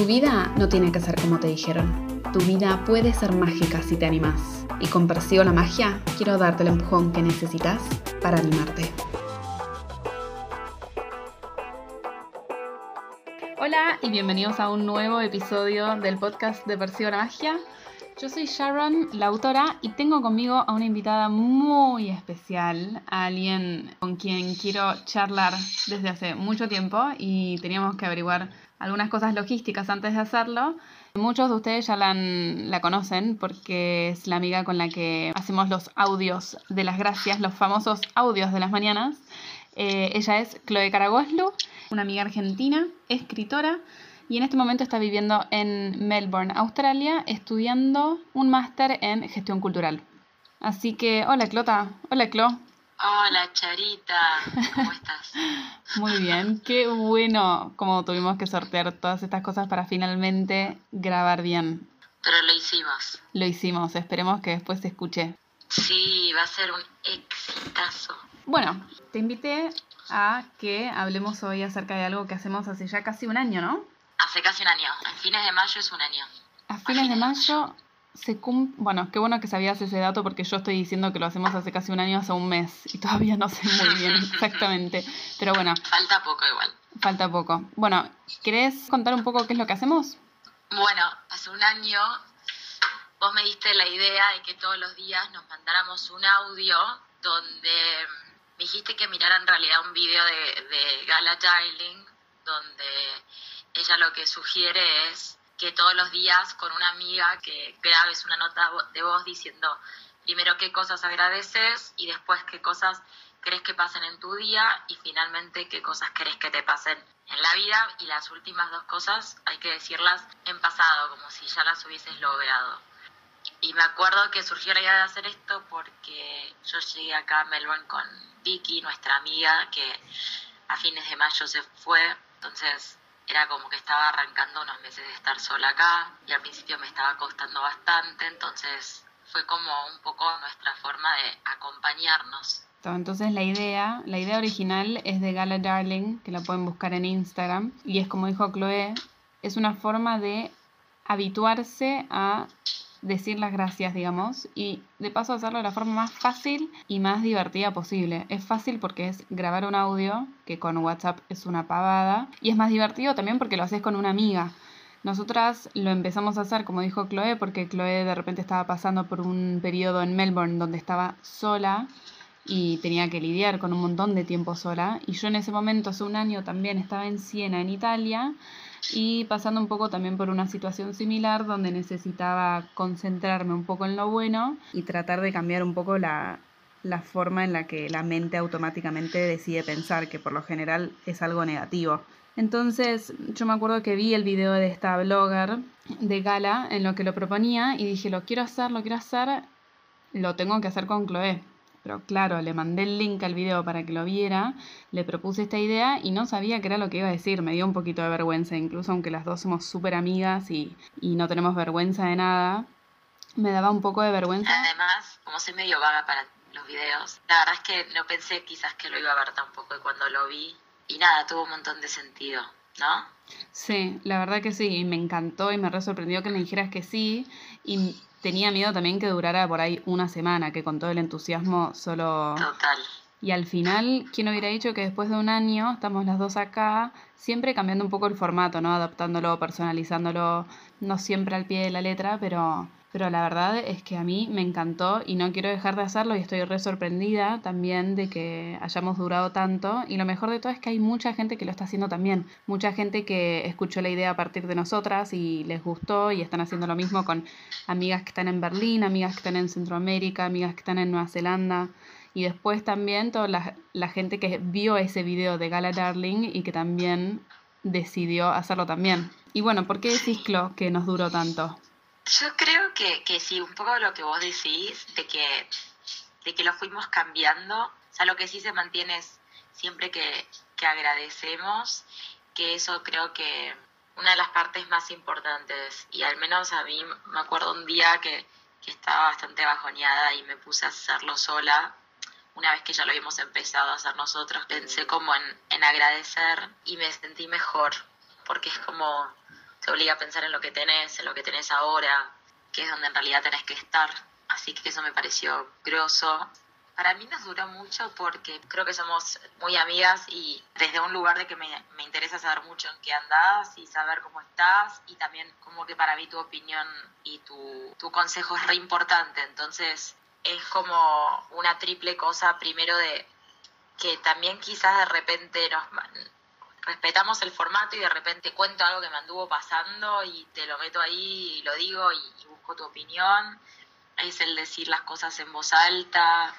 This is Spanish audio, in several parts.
Tu vida no tiene que ser como te dijeron. Tu vida puede ser mágica si te animas. Y con Persigo la Magia quiero darte el empujón que necesitas para animarte. Hola y bienvenidos a un nuevo episodio del podcast de Persigo la Magia. Yo soy Sharon, la autora, y tengo conmigo a una invitada muy especial, a alguien con quien quiero charlar desde hace mucho tiempo y teníamos que averiguar algunas cosas logísticas antes de hacerlo. Muchos de ustedes ya la, la conocen porque es la amiga con la que hacemos los audios de las gracias, los famosos audios de las mañanas. Eh, ella es Chloe Caragoslu, una amiga argentina, escritora y en este momento está viviendo en Melbourne, Australia, estudiando un máster en gestión cultural. Así que, hola Clota, hola Clo. Hola Charita, ¿cómo estás? Muy bien, qué bueno como tuvimos que sortear todas estas cosas para finalmente grabar bien. Pero lo hicimos. Lo hicimos, esperemos que después se escuche. Sí, va a ser un exitazo. Bueno, te invité a que hablemos hoy acerca de algo que hacemos hace ya casi un año, ¿no? Hace casi un año. A fines de mayo es un año. A fines de mayo se cumple... Bueno, qué bueno que sabías ese dato porque yo estoy diciendo que lo hacemos hace casi un año, hace un mes. Y todavía no sé muy bien exactamente. Pero bueno. Falta poco igual. Falta poco. Bueno, ¿querés contar un poco qué es lo que hacemos? Bueno, hace un año vos me diste la idea de que todos los días nos mandáramos un audio donde me dijiste que mirara en realidad un video de, de Gala Darling donde ella lo que sugiere es que todos los días con una amiga que grabes una nota de voz diciendo primero qué cosas agradeces y después qué cosas crees que pasen en tu día y finalmente qué cosas crees que te pasen en la vida y las últimas dos cosas hay que decirlas en pasado como si ya las hubieses logrado. Y me acuerdo que surgió la idea de hacer esto porque yo llegué acá a Melbourne con Vicky, nuestra amiga, que a fines de mayo se fue, entonces era como que estaba arrancando unos meses de estar sola acá y al principio me estaba costando bastante, entonces fue como un poco nuestra forma de acompañarnos. Entonces la idea, la idea original es de Gala Darling, que la pueden buscar en Instagram, y es como dijo Chloe, es una forma de habituarse a decir las gracias, digamos, y de paso hacerlo de la forma más fácil y más divertida posible. Es fácil porque es grabar un audio, que con WhatsApp es una pavada, y es más divertido también porque lo haces con una amiga. Nosotras lo empezamos a hacer, como dijo Chloe, porque Chloe de repente estaba pasando por un periodo en Melbourne donde estaba sola y tenía que lidiar con un montón de tiempo sola. Y yo en ese momento, hace un año, también estaba en Siena, en Italia, y pasando un poco también por una situación similar donde necesitaba concentrarme un poco en lo bueno y tratar de cambiar un poco la, la forma en la que la mente automáticamente decide pensar, que por lo general es algo negativo. Entonces yo me acuerdo que vi el video de esta blogger de Gala en lo que lo proponía y dije, lo quiero hacer, lo quiero hacer, lo tengo que hacer con Chloe. Pero claro, le mandé el link al video para que lo viera, le propuse esta idea y no sabía qué era lo que iba a decir. Me dio un poquito de vergüenza, incluso aunque las dos somos súper amigas y, y no tenemos vergüenza de nada. Me daba un poco de vergüenza. Además, como soy medio vaga para los videos, la verdad es que no pensé quizás que lo iba a ver tampoco y cuando lo vi, y nada, tuvo un montón de sentido, ¿no? Sí, la verdad que sí, y me encantó y me re sorprendió que me dijeras que sí. Y tenía miedo también que durara por ahí una semana, que con todo el entusiasmo solo... Total. Y al final, ¿quién hubiera dicho que después de un año, estamos las dos acá, siempre cambiando un poco el formato, ¿no? Adaptándolo, personalizándolo, no siempre al pie de la letra, pero pero la verdad es que a mí me encantó y no quiero dejar de hacerlo y estoy re sorprendida también de que hayamos durado tanto y lo mejor de todo es que hay mucha gente que lo está haciendo también, mucha gente que escuchó la idea a partir de nosotras y les gustó y están haciendo lo mismo con amigas que están en Berlín, amigas que están en Centroamérica, amigas que están en Nueva Zelanda y después también toda la, gente que vio ese video de Gala Darling y que también decidió hacerlo también. Y bueno, ¿por qué decís, que nos duró tanto? Yo creo que, que sí, un poco lo que vos decís, de que, de que lo fuimos cambiando, o sea, lo que sí se mantiene es siempre que, que agradecemos, que eso creo que una de las partes más importantes, y al menos a mí me acuerdo un día que, que estaba bastante bajoneada y me puse a hacerlo sola, una vez que ya lo habíamos empezado a hacer nosotros, pensé como en, en agradecer y me sentí mejor, porque es como te obliga a pensar en lo que tenés, en lo que tenés ahora, que es donde en realidad tenés que estar. Así que eso me pareció groso. Para mí nos duró mucho porque creo que somos muy amigas y desde un lugar de que me, me, interesa saber mucho en qué andás y saber cómo estás y también como que para mí tu opinión y tu, tu consejo es re importante. Entonces es como una triple cosa, primero de que también quizás de repente nos respetamos el formato y de repente cuento algo que me anduvo pasando y te lo meto ahí y lo digo y, busco tu opinión. Es el decir las cosas en voz alta.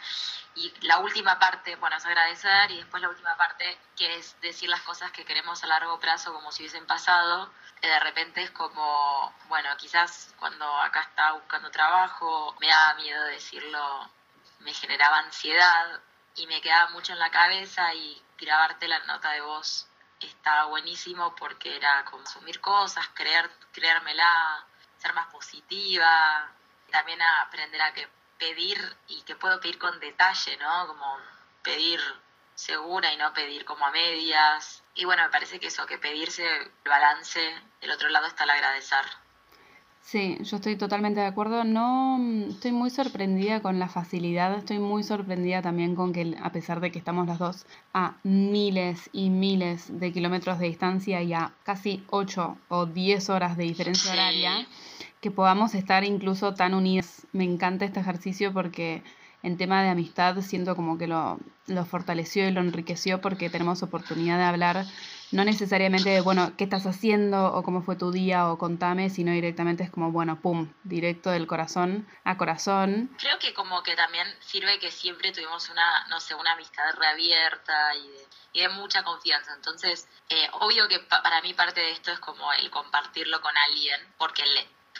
Y la última parte, bueno, es agradecer y después la última parte, que es decir las cosas que queremos a largo plazo como si hubiesen pasado. De repente es como, bueno, quizás cuando acá estaba buscando trabajo me daba miedo decirlo, me generaba ansiedad y me quedaba mucho en la cabeza y grabarte la nota de voz estaba buenísimo porque era consumir cosas, creer, creérmela, ser más positiva, también aprender a que pedir y que puedo pedir con detalle, ¿no? Como pedir segura y no pedir como a medias. Y bueno, me parece que eso, que pedirse el balance, del otro lado está el agradecer. Sí, yo estoy totalmente de acuerdo. No, estoy muy sorprendida con la facilidad. Estoy muy sorprendida también con que, a pesar de que estamos las dos a miles y miles de kilómetros de distancia y a casi 8 o 10 horas de diferencia horaria, que podamos estar incluso tan unidas. Me encanta este ejercicio porque en tema de amistad siento como que lo, lo fortaleció y lo enriqueció porque tenemos oportunidad de hablar no necesariamente de, bueno, ¿qué estás haciendo? o cómo fue tu día o contame, sino directamente es como, bueno, pum, directo del corazón a corazón. Creo que como que también sirve que siempre tuvimos una, no sé, una amistad reabierta y de, y de mucha confianza. Entonces, eh, obvio que para mí parte de esto es como el compartirlo con alguien, porque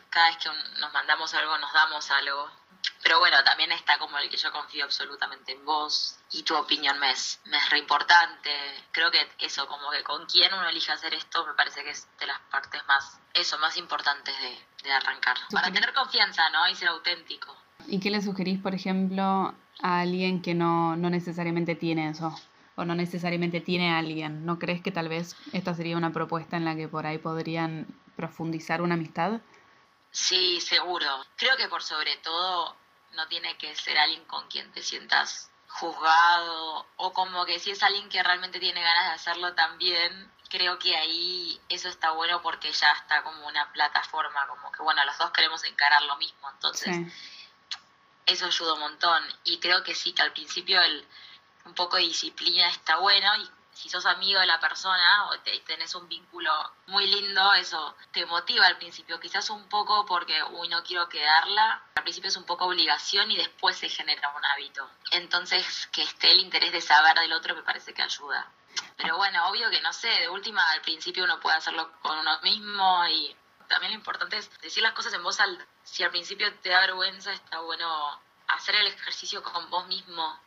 cada vez que nos mandamos algo, nos damos algo. Pero bueno, también está como el que yo confío absolutamente en vos y tu opinión me es, me es re importante. Creo que eso, como que con quién uno elige hacer esto, me parece que es de las partes más, eso, más importantes de, de arrancar. Para tener confianza, ¿no? Y ser auténtico. ¿Y qué le sugerís, por ejemplo, a alguien que no, no necesariamente tiene eso? o no necesariamente tiene a alguien. ¿No crees que tal vez esta sería una propuesta en la que por ahí podrían profundizar una amistad? Sí, seguro. Creo que por sobre todo no tiene que ser alguien con quien te sientas juzgado o como que si es alguien que realmente tiene ganas de hacerlo también, creo que ahí eso está bueno porque ya está como una plataforma, como que bueno, los dos queremos encarar lo mismo, entonces eso ayuda un montón y creo que sí, que al principio el, un poco de disciplina está bueno y si sos amigo de la persona o te, tenés un vínculo muy lindo, eso te motiva al principio, quizás un poco porque, uy, no quiero quedarla, al principio es un poco obligación y después se genera un hábito. Entonces, que esté el interés de saber del otro me parece que ayuda. Pero bueno, obvio que no sé, de última al principio uno puede hacerlo con uno mismo y también lo importante es decir las cosas en voz alta. Si al principio te da vergüenza, está bueno hacer el ejercicio con vos mismo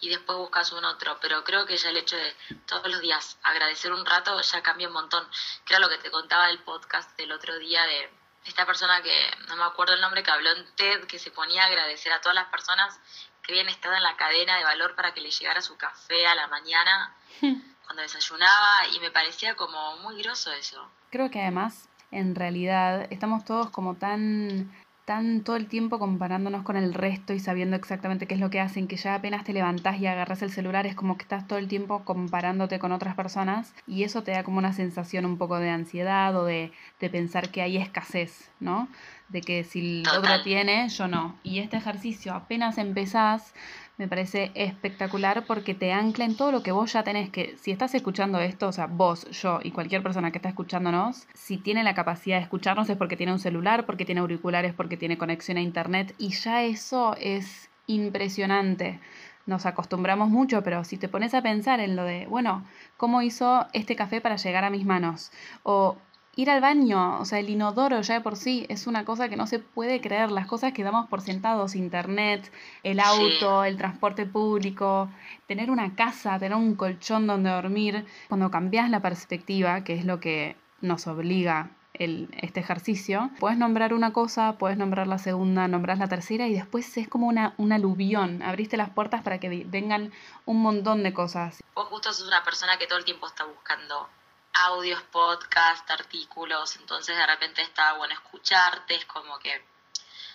y después buscas un otro, pero creo que ya el hecho de todos los días agradecer un rato ya cambia un montón. Que era lo que te contaba del podcast del otro día de esta persona que no me acuerdo el nombre que habló en TED, que se ponía a agradecer a todas las personas que habían estado en la cadena de valor para que le llegara su café a la mañana cuando desayunaba y me parecía como muy groso eso. Creo que además, en realidad, estamos todos como tan tan todo el tiempo comparándonos con el resto y sabiendo exactamente qué es lo que hacen, que ya apenas te levantás y agarras el celular, es como que estás todo el tiempo comparándote con otras personas y eso te da como una sensación un poco de ansiedad o de, de pensar que hay escasez, ¿no? De que si el otro tiene, yo no. Y este ejercicio apenas empezás, me parece espectacular porque te ancla en todo lo que vos ya tenés, que si estás escuchando esto, o sea, vos, yo y cualquier persona que está escuchándonos, si tiene la capacidad de escucharnos es porque tiene un celular, porque tiene auriculares, porque tiene conexión a internet y ya eso es impresionante. Nos acostumbramos mucho, pero si te pones a pensar en lo de, bueno, ¿cómo hizo este café para llegar a mis manos? O ir al baño, o sea, el inodoro ya de por sí es una cosa que no se puede creer, las cosas que damos por sentados, internet, el auto, el transporte público, tener una casa, tener un colchón donde dormir, cuando cambias la perspectiva, que es lo que nos obliga el, este ejercicio, puedes nombrar una cosa, puedes nombrar la segunda, nombras la tercera y después es como una, un aluvión, abriste las puertas para que vengan un montón de cosas. Vos justo sos una persona que todo el tiempo está buscando audios, podcast, artículos, entonces de repente está bueno escucharte, es como que,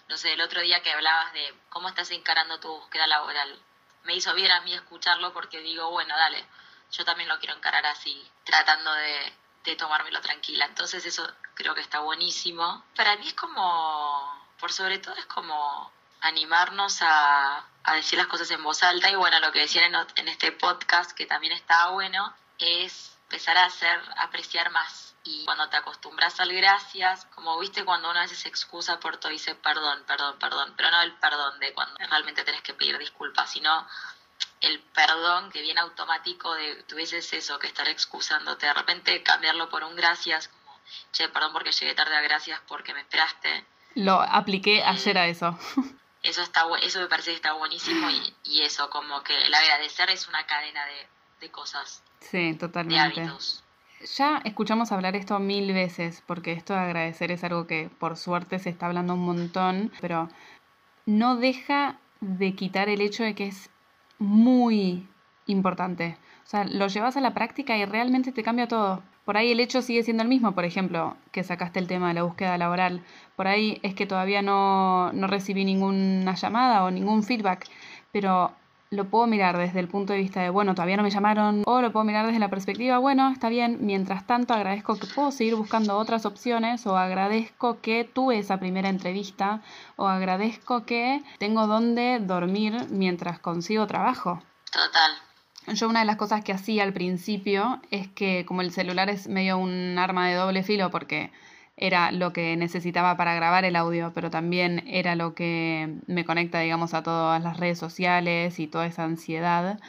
no sé, el otro día que hablabas de cómo estás encarando tu búsqueda laboral, me hizo bien a mí escucharlo porque digo, bueno, dale, yo también lo quiero encarar así, tratando de, de tomármelo tranquila. Entonces eso creo que está buenísimo. Para mí es como, por sobre todo es como animarnos a, a decir las cosas en voz alta y bueno, lo que decían en, en este podcast, que también está bueno, es empezar a hacer, apreciar más. Y cuando te acostumbras al gracias, como viste cuando uno a veces se excusa por todo y dice perdón, perdón, perdón, pero no el perdón de cuando realmente tenés que pedir disculpas, sino el perdón que viene automático de tuvieses eso, que estar excusándote, de repente cambiarlo por un gracias, como, che, perdón porque llegué tarde a gracias porque me esperaste. Lo apliqué ayer a eso. Eso, está, eso me parece que está buenísimo y, y eso, como que el agradecer es una cadena de, de cosas. Sí, totalmente. Ya escuchamos hablar esto mil veces, porque esto de agradecer es algo que por suerte se está hablando un montón, pero no deja de quitar el hecho de que es muy importante. O sea, lo llevas a la práctica y realmente te cambia todo. Por ahí el hecho sigue siendo el mismo, por ejemplo, que sacaste el tema de la búsqueda laboral. Por ahí es que todavía no, no recibí ninguna llamada o ningún feedback, pero lo puedo mirar desde el punto de vista de, bueno, todavía no me llamaron, o lo puedo mirar desde la perspectiva, bueno, está bien, mientras tanto agradezco que puedo seguir buscando otras opciones, o agradezco que tuve esa primera entrevista, o agradezco que tengo donde dormir mientras consigo trabajo. Total. Yo una de las cosas que hacía al principio es que como el celular es medio un arma de doble filo porque era lo que necesitaba para grabar el audio, pero también era lo que me conecta, digamos, a todas las redes sociales y toda esa ansiedad.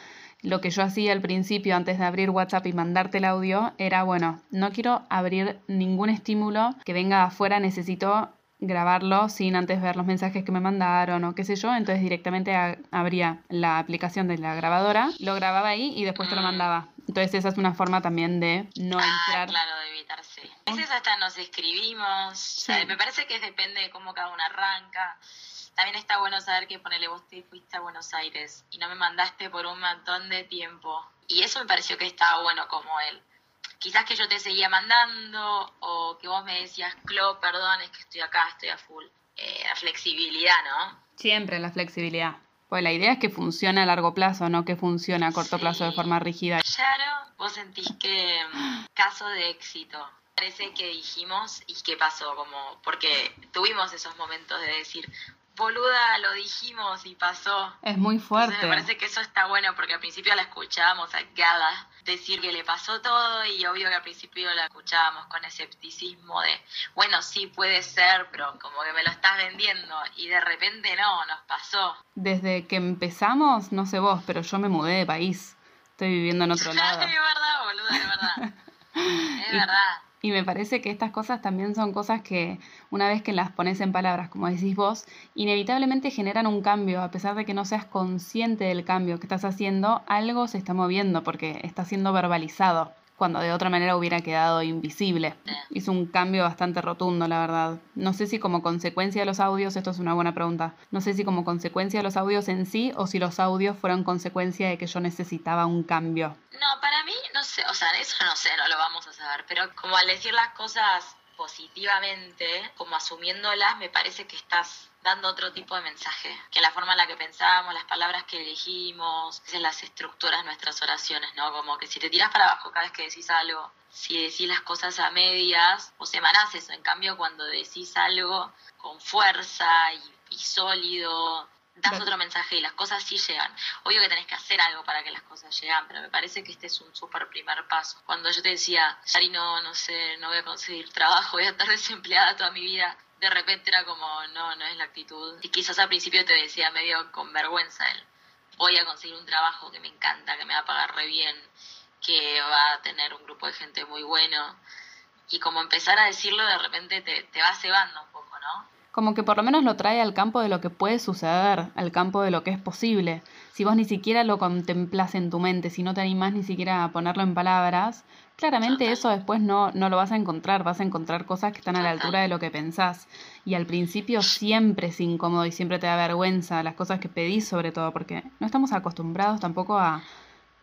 Lo que yo hacía al principio, antes de abrir WhatsApp y mandarte el audio, era, bueno, no quiero abrir ningún estímulo que venga afuera, necesito grabarlo sin antes ver los mensajes que me mandaron o qué sé yo, entonces directamente abría la aplicación de la grabadora, lo grababa ahí y después te lo mm. mandaba. Entonces esa es una forma también de no ah, entrar. Claro, de evitarse. A veces hasta nos escribimos, me parece que depende de cómo cada uno arranca. También está bueno saber que ponele vos te fuiste a Buenos Aires y no me mandaste por un montón de tiempo. Y eso me pareció que estaba bueno como él quizás que yo te seguía mandando o que vos me decías, Clo, perdón, es que estoy acá, estoy a full. Eh, la flexibilidad, ¿no? Siempre la flexibilidad. Pues la idea es que funcione a largo plazo, no que funcione a corto plazo de forma rígida. Claro, vos sentís que mm, caso de éxito. Parece que dijimos y qué pasó, como porque tuvimos esos momentos de decir, boluda, lo dijimos y pasó. Es muy fuerte. me parece que eso está bueno porque al principio la escuchábamos a decir que le pasó todo y obvio que al principio la escuchábamos con escepticismo de, bueno, sí puede ser, pero como que me lo estás vendiendo y de repente no, nos pasó. Desde que empezamos, no sé vos, pero yo me mudé de país. Estoy viviendo en otro lado. es verdad, boluda, es verdad. es verdad. Y me parece que estas cosas también son cosas que una vez que las pones en palabras, como decís vos, inevitablemente generan un cambio, a pesar de que no seas consciente del cambio que estás haciendo, algo se está moviendo porque está siendo verbalizado cuando de otra manera hubiera quedado invisible. Hizo un cambio bastante rotundo, la verdad. No sé si como consecuencia de los audios, esto es una buena pregunta, no sé si como consecuencia de los audios en sí o si los audios fueron consecuencia de que yo necesitaba un cambio. No, para no sé, o sea, eso no sé, no lo vamos a saber, pero como al decir las cosas positivamente, como asumiéndolas, me parece que estás dando otro tipo de mensaje, que la forma en la que pensamos, las palabras que elegimos, las estructuras de nuestras oraciones, ¿no? Como que si te tiras para abajo cada vez que decís algo, si decís las cosas a medias, o semanás eso, en cambio cuando decís algo con fuerza y, y sólido, das otro mensaje y las cosas sí llegan. Obvio que tenés que hacer algo para que las cosas lleguen, pero me parece que este es un súper primer paso. Cuando yo te decía, Yari, no, no sé, no voy a conseguir trabajo, voy a estar desempleada toda mi vida, de repente era como, no, no es la actitud. Y quizás al principio te decía medio con vergüenza él, voy a conseguir un trabajo que me encanta, que me va a pagar re bien, que va a tener un grupo de gente muy bueno. Y como empezar a decirlo, de repente te, te va cebando un poco, ¿no? Como que por lo menos lo trae al campo de lo que puede suceder, al campo de lo que es posible. Si vos ni siquiera lo contemplás en tu mente, si no te animás ni siquiera a ponerlo en palabras, Claramente eso después no, no lo vas a encontrar, vas a encontrar cosas que están a la altura de lo que pensás. Y al principio siempre es incómodo y siempre te da vergüenza las cosas que pedís sobre todo, porque no estamos acostumbrados tampoco a,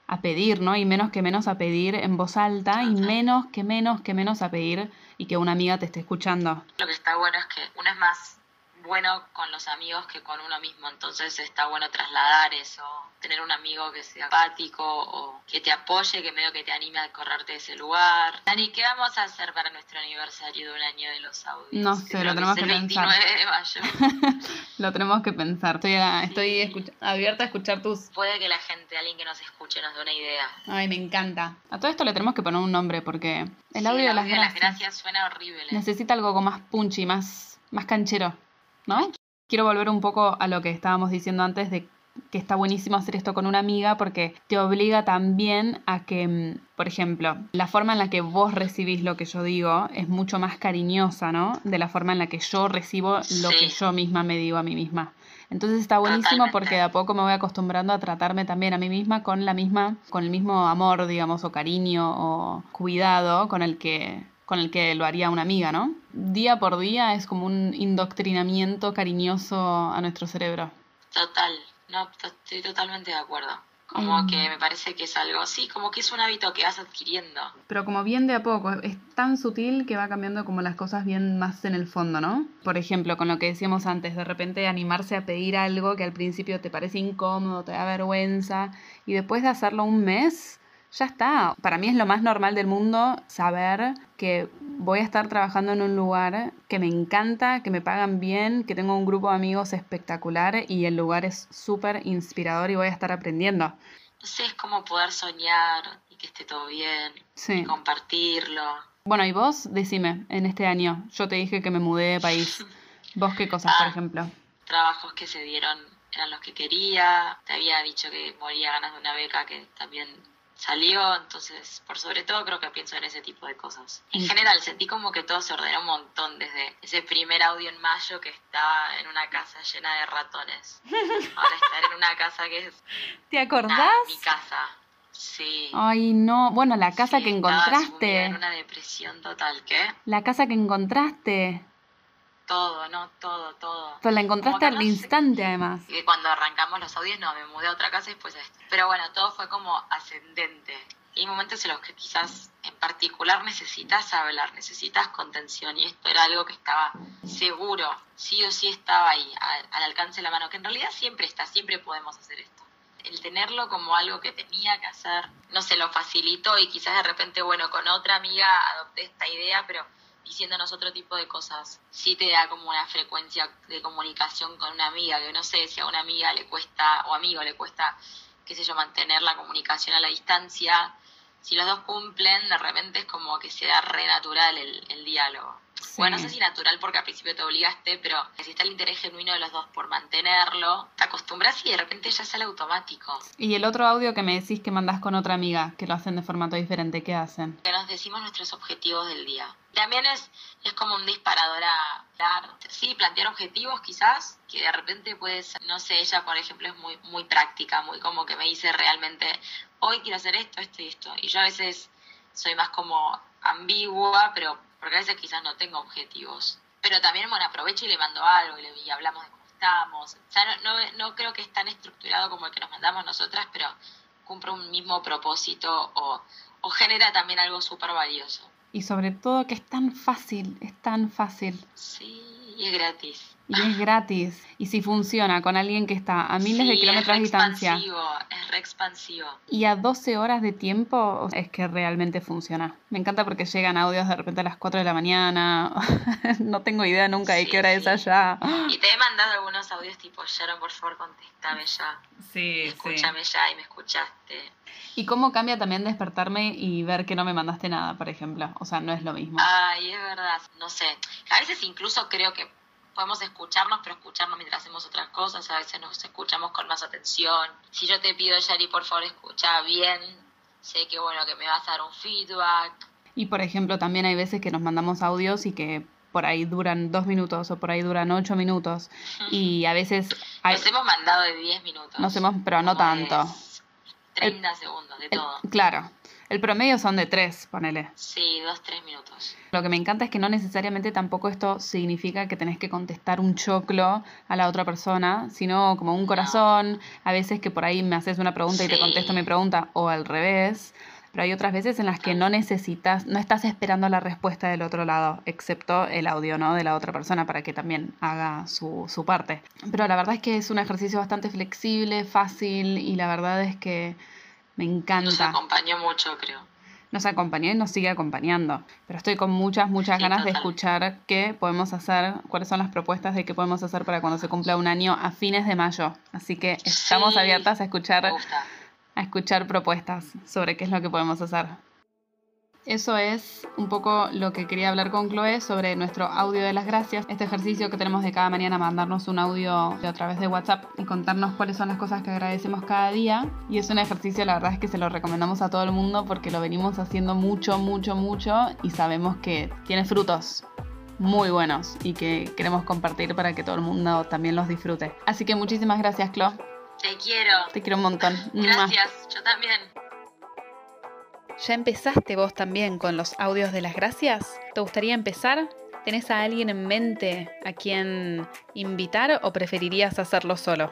a pedir, ¿no? Y menos que menos a pedir en voz alta y menos que menos que menos a pedir y que una amiga te esté escuchando. Lo que está bueno es que uno es más bueno con los amigos que con uno mismo, entonces está bueno trasladar eso, tener un amigo que sea empático o que te apoye, que medio que te anime a correrte de ese lugar. Dani, ¿qué vamos a hacer para nuestro aniversario de un año de los audios? No sé, lo tenemos que, el 29 de mayo. lo tenemos que pensar. Estoy, estoy abierta a escuchar tus... Puede que la gente, alguien que nos escuche, nos dé una idea. Ay, me encanta. A todo esto le tenemos que poner un nombre porque el audio de las, gracias, suena horrible. Necesita algo como más punchy, más, más canchero. ¿No? Quiero volver un poco a lo que estábamos diciendo antes de que está buenísimo hacer esto con una amiga porque te obliga también a que, mm, por ejemplo, la forma en la que vos recibís lo que yo digo es mucho más cariñosa, ¿no? De la forma en la que yo recibo lo que yo misma me digo a mí misma. Entonces está buenísimo porque de a poco me voy acostumbrando a tratarme también a mí misma con la misma, con el mismo amor, digamos, o cariño o cuidado con el que con el que lo haría una amiga, ¿no? Día por día es como un indoctrinamiento cariñoso a nuestro cerebro. Total, no, estoy totalmente de acuerdo. Como mm. que me parece que es algo así, como que es un hábito que vas adquiriendo. Pero como bien de a poco, es tan sutil que va cambiando como las cosas bien más en el fondo, ¿no? Por ejemplo, con lo que decíamos antes, de repente animarse a pedir algo que al principio te parece incómodo, te da vergüenza, y después de hacerlo un mes, ya está. Para mí es lo más normal del mundo saber que voy a estar trabajando en un lugar que me encanta, que me pagan bien, que tengo un grupo de amigos espectacular y el lugar es súper inspirador y voy a estar aprendiendo. No sé, es como poder soñar y que esté todo bien, y compartirlo. Bueno, y vos, decime, en este año, yo te dije que me mudé de país. ¿Vos qué cosas, por ah, ejemplo? Trabajos que se dieron eran los que quería. Te había dicho que moría ganas de una beca que también salió, entonces por sobre todo creo que pienso en ese tipo de cosas. En general sentí como que todo se ordenó un montón desde ese primer audio en mayo que estaba en una casa llena de ratones. Ahora estar en una casa que es... ¿Te acordás? mi casa. Sí. Ay, no. Bueno, la casa que encontraste. En una depresión total, ¿qué? La casa que encontraste. Todo, no, todo, todo. Pero la encontraste al instante, además. Y cuando arrancamos los audios, no, me mudé a otra casa y después a esto. Pero bueno, todo fue como ascendente. Y hay momentos en los que quizás en particular necesitas hablar, necesitas contención. Y esto era algo que estaba seguro, sí o sí estaba ahí, al, alcance de la mano. Que en realidad siempre está, siempre podemos hacer esto el tenerlo como algo que tenía que hacer, no se lo facilitó y quizás de repente, bueno, con otra amiga adopté esta idea, pero diciéndonos otro tipo de cosas. Sí te da como una frecuencia de comunicación con una amiga, que no sé si a una amiga le cuesta, o amigo le cuesta, qué sé yo, mantener la comunicación a la distancia. Si los dos cumplen, de repente es como que se da re natural el, el diálogo. Bueno, no sé si natural porque al principio te obligaste, pero si está el interés genuino de los dos por mantenerlo, te acostumbras y de repente ya sale automático. Y el otro audio que me decís que mandás con otra amiga, que lo hacen de formato diferente, ¿qué hacen? Que nos decimos nuestros objetivos del día. También es, es como un disparador a dar, sí, plantear objetivos quizás, que de repente puedes, no sé, ella por ejemplo es muy, muy práctica, muy como que me dice realmente, hoy quiero hacer esto, esto y esto. Y yo a veces soy más como ambigua, pero porque a veces quizás no tengo objetivos. Pero también, bueno, aprovecho y le mando algo y, le, hablamos de cómo estamos. O sea, no, no, creo que es tan estructurado como el que nos mandamos nosotras, pero cumple un mismo propósito o, o genera también algo súper valioso. Y sobre todo que es tan fácil, es tan fácil. Sí, y es gratis. Y es gratis. Y si funciona con alguien que está a miles de kilómetros de distancia. Es re expansivo. Y a 12 horas de tiempo es que realmente funciona. Me encanta porque llegan audios de repente a las 4 de la mañana. no tengo idea nunca de qué hora es allá. Y te he mandado algunos audios tipo, Sharon, por favor, contéstame ya. Sí, Escúchame ya y me escuchaste. ¿Y cómo cambia también despertarme y ver que no me mandaste nada, por ejemplo? O sea, no es lo mismo. Ay, es verdad. No sé. A veces incluso creo que podemos escucharnos, pero escucharnos mientras hacemos otras cosas, a veces nos escuchamos con más atención. Si yo te pido, Yari, por favor, escucha bien, sé que bueno, que me vas a dar un feedback. Y por ejemplo, también hay veces que nos mandamos audios y que por ahí duran dos minutos o por ahí duran ocho minutos. Y a veces... Nos hemos mandado de diez minutos. Nos hemos, pero no tanto. 30 segundos, de todo. claro. El promedio son de tres, ponele. Sí, dos, tres minutos. Lo que me encanta es que no necesariamente tampoco esto significa que tenés que contestar un choclo a la otra persona, sino como un corazón. A veces que por ahí me haces una pregunta y te contesto mi pregunta, o al revés. Pero hay otras veces en las que no necesitas, no estás esperando la respuesta del otro lado, excepto el audio, ¿no? De la otra persona para que también haga su, su parte. Pero la verdad es que es un ejercicio bastante flexible, fácil y la verdad es que me Nos encanta acompañó mucho, creo. nos acompañó y nos sigue acompañando. Pero estoy con muchas, muchas Sí, ganas de escuchar qué podemos hacer, cuáles son las propuestas de qué podemos hacer para cuando se cumpla un año a fines de mayo. Así que estamos Sí, abiertas a escuchar, Me gusta. A escuchar propuestas sobre qué es lo que podemos hacer. Eso es un poco lo que quería hablar con Chloe sobre nuestro audio de las gracias. Este ejercicio que tenemos de cada mañana, mandarnos un audio a través de WhatsApp y contarnos cuáles son las cosas que agradecemos cada día. Y es un ejercicio, la verdad es que se lo recomendamos a todo el mundo porque lo venimos haciendo mucho, mucho, mucho y sabemos que tiene frutos muy buenos y que queremos compartir para que todo el mundo también los disfrute. Así que muchísimas gracias, Chloe. Te quiero. Te quiero un montón. ¡Mua! Gracias, yo también. ¿Ya empezaste vos también con los audios de las gracias? ¿Te gustaría empezar? ¿Tenés a alguien en mente a quien invitar o preferirías hacerlo solo?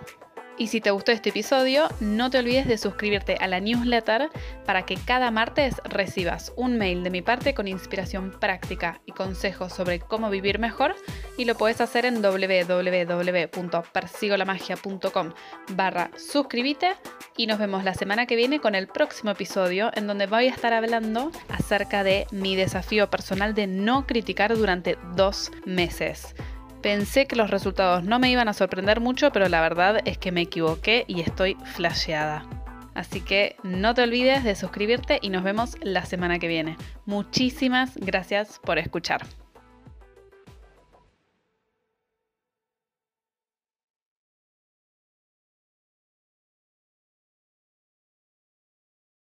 Y si te gustó este episodio, no te olvides de suscribirte a la newsletter para que cada martes recibas un mail de mi parte con inspiración práctica y consejos sobre cómo vivir mejor y lo puedes hacer en www.persigolamagia.com barra suscríbete y nos vemos la semana que viene con el próximo episodio en donde voy a estar hablando acerca de mi desafío personal de no criticar durante dos meses. Pensé que los resultados no me iban a sorprender mucho, pero la verdad es que me equivoqué y estoy flasheada. Así que no te olvides de suscribirte y nos vemos la semana que viene. Muchísimas gracias por escuchar.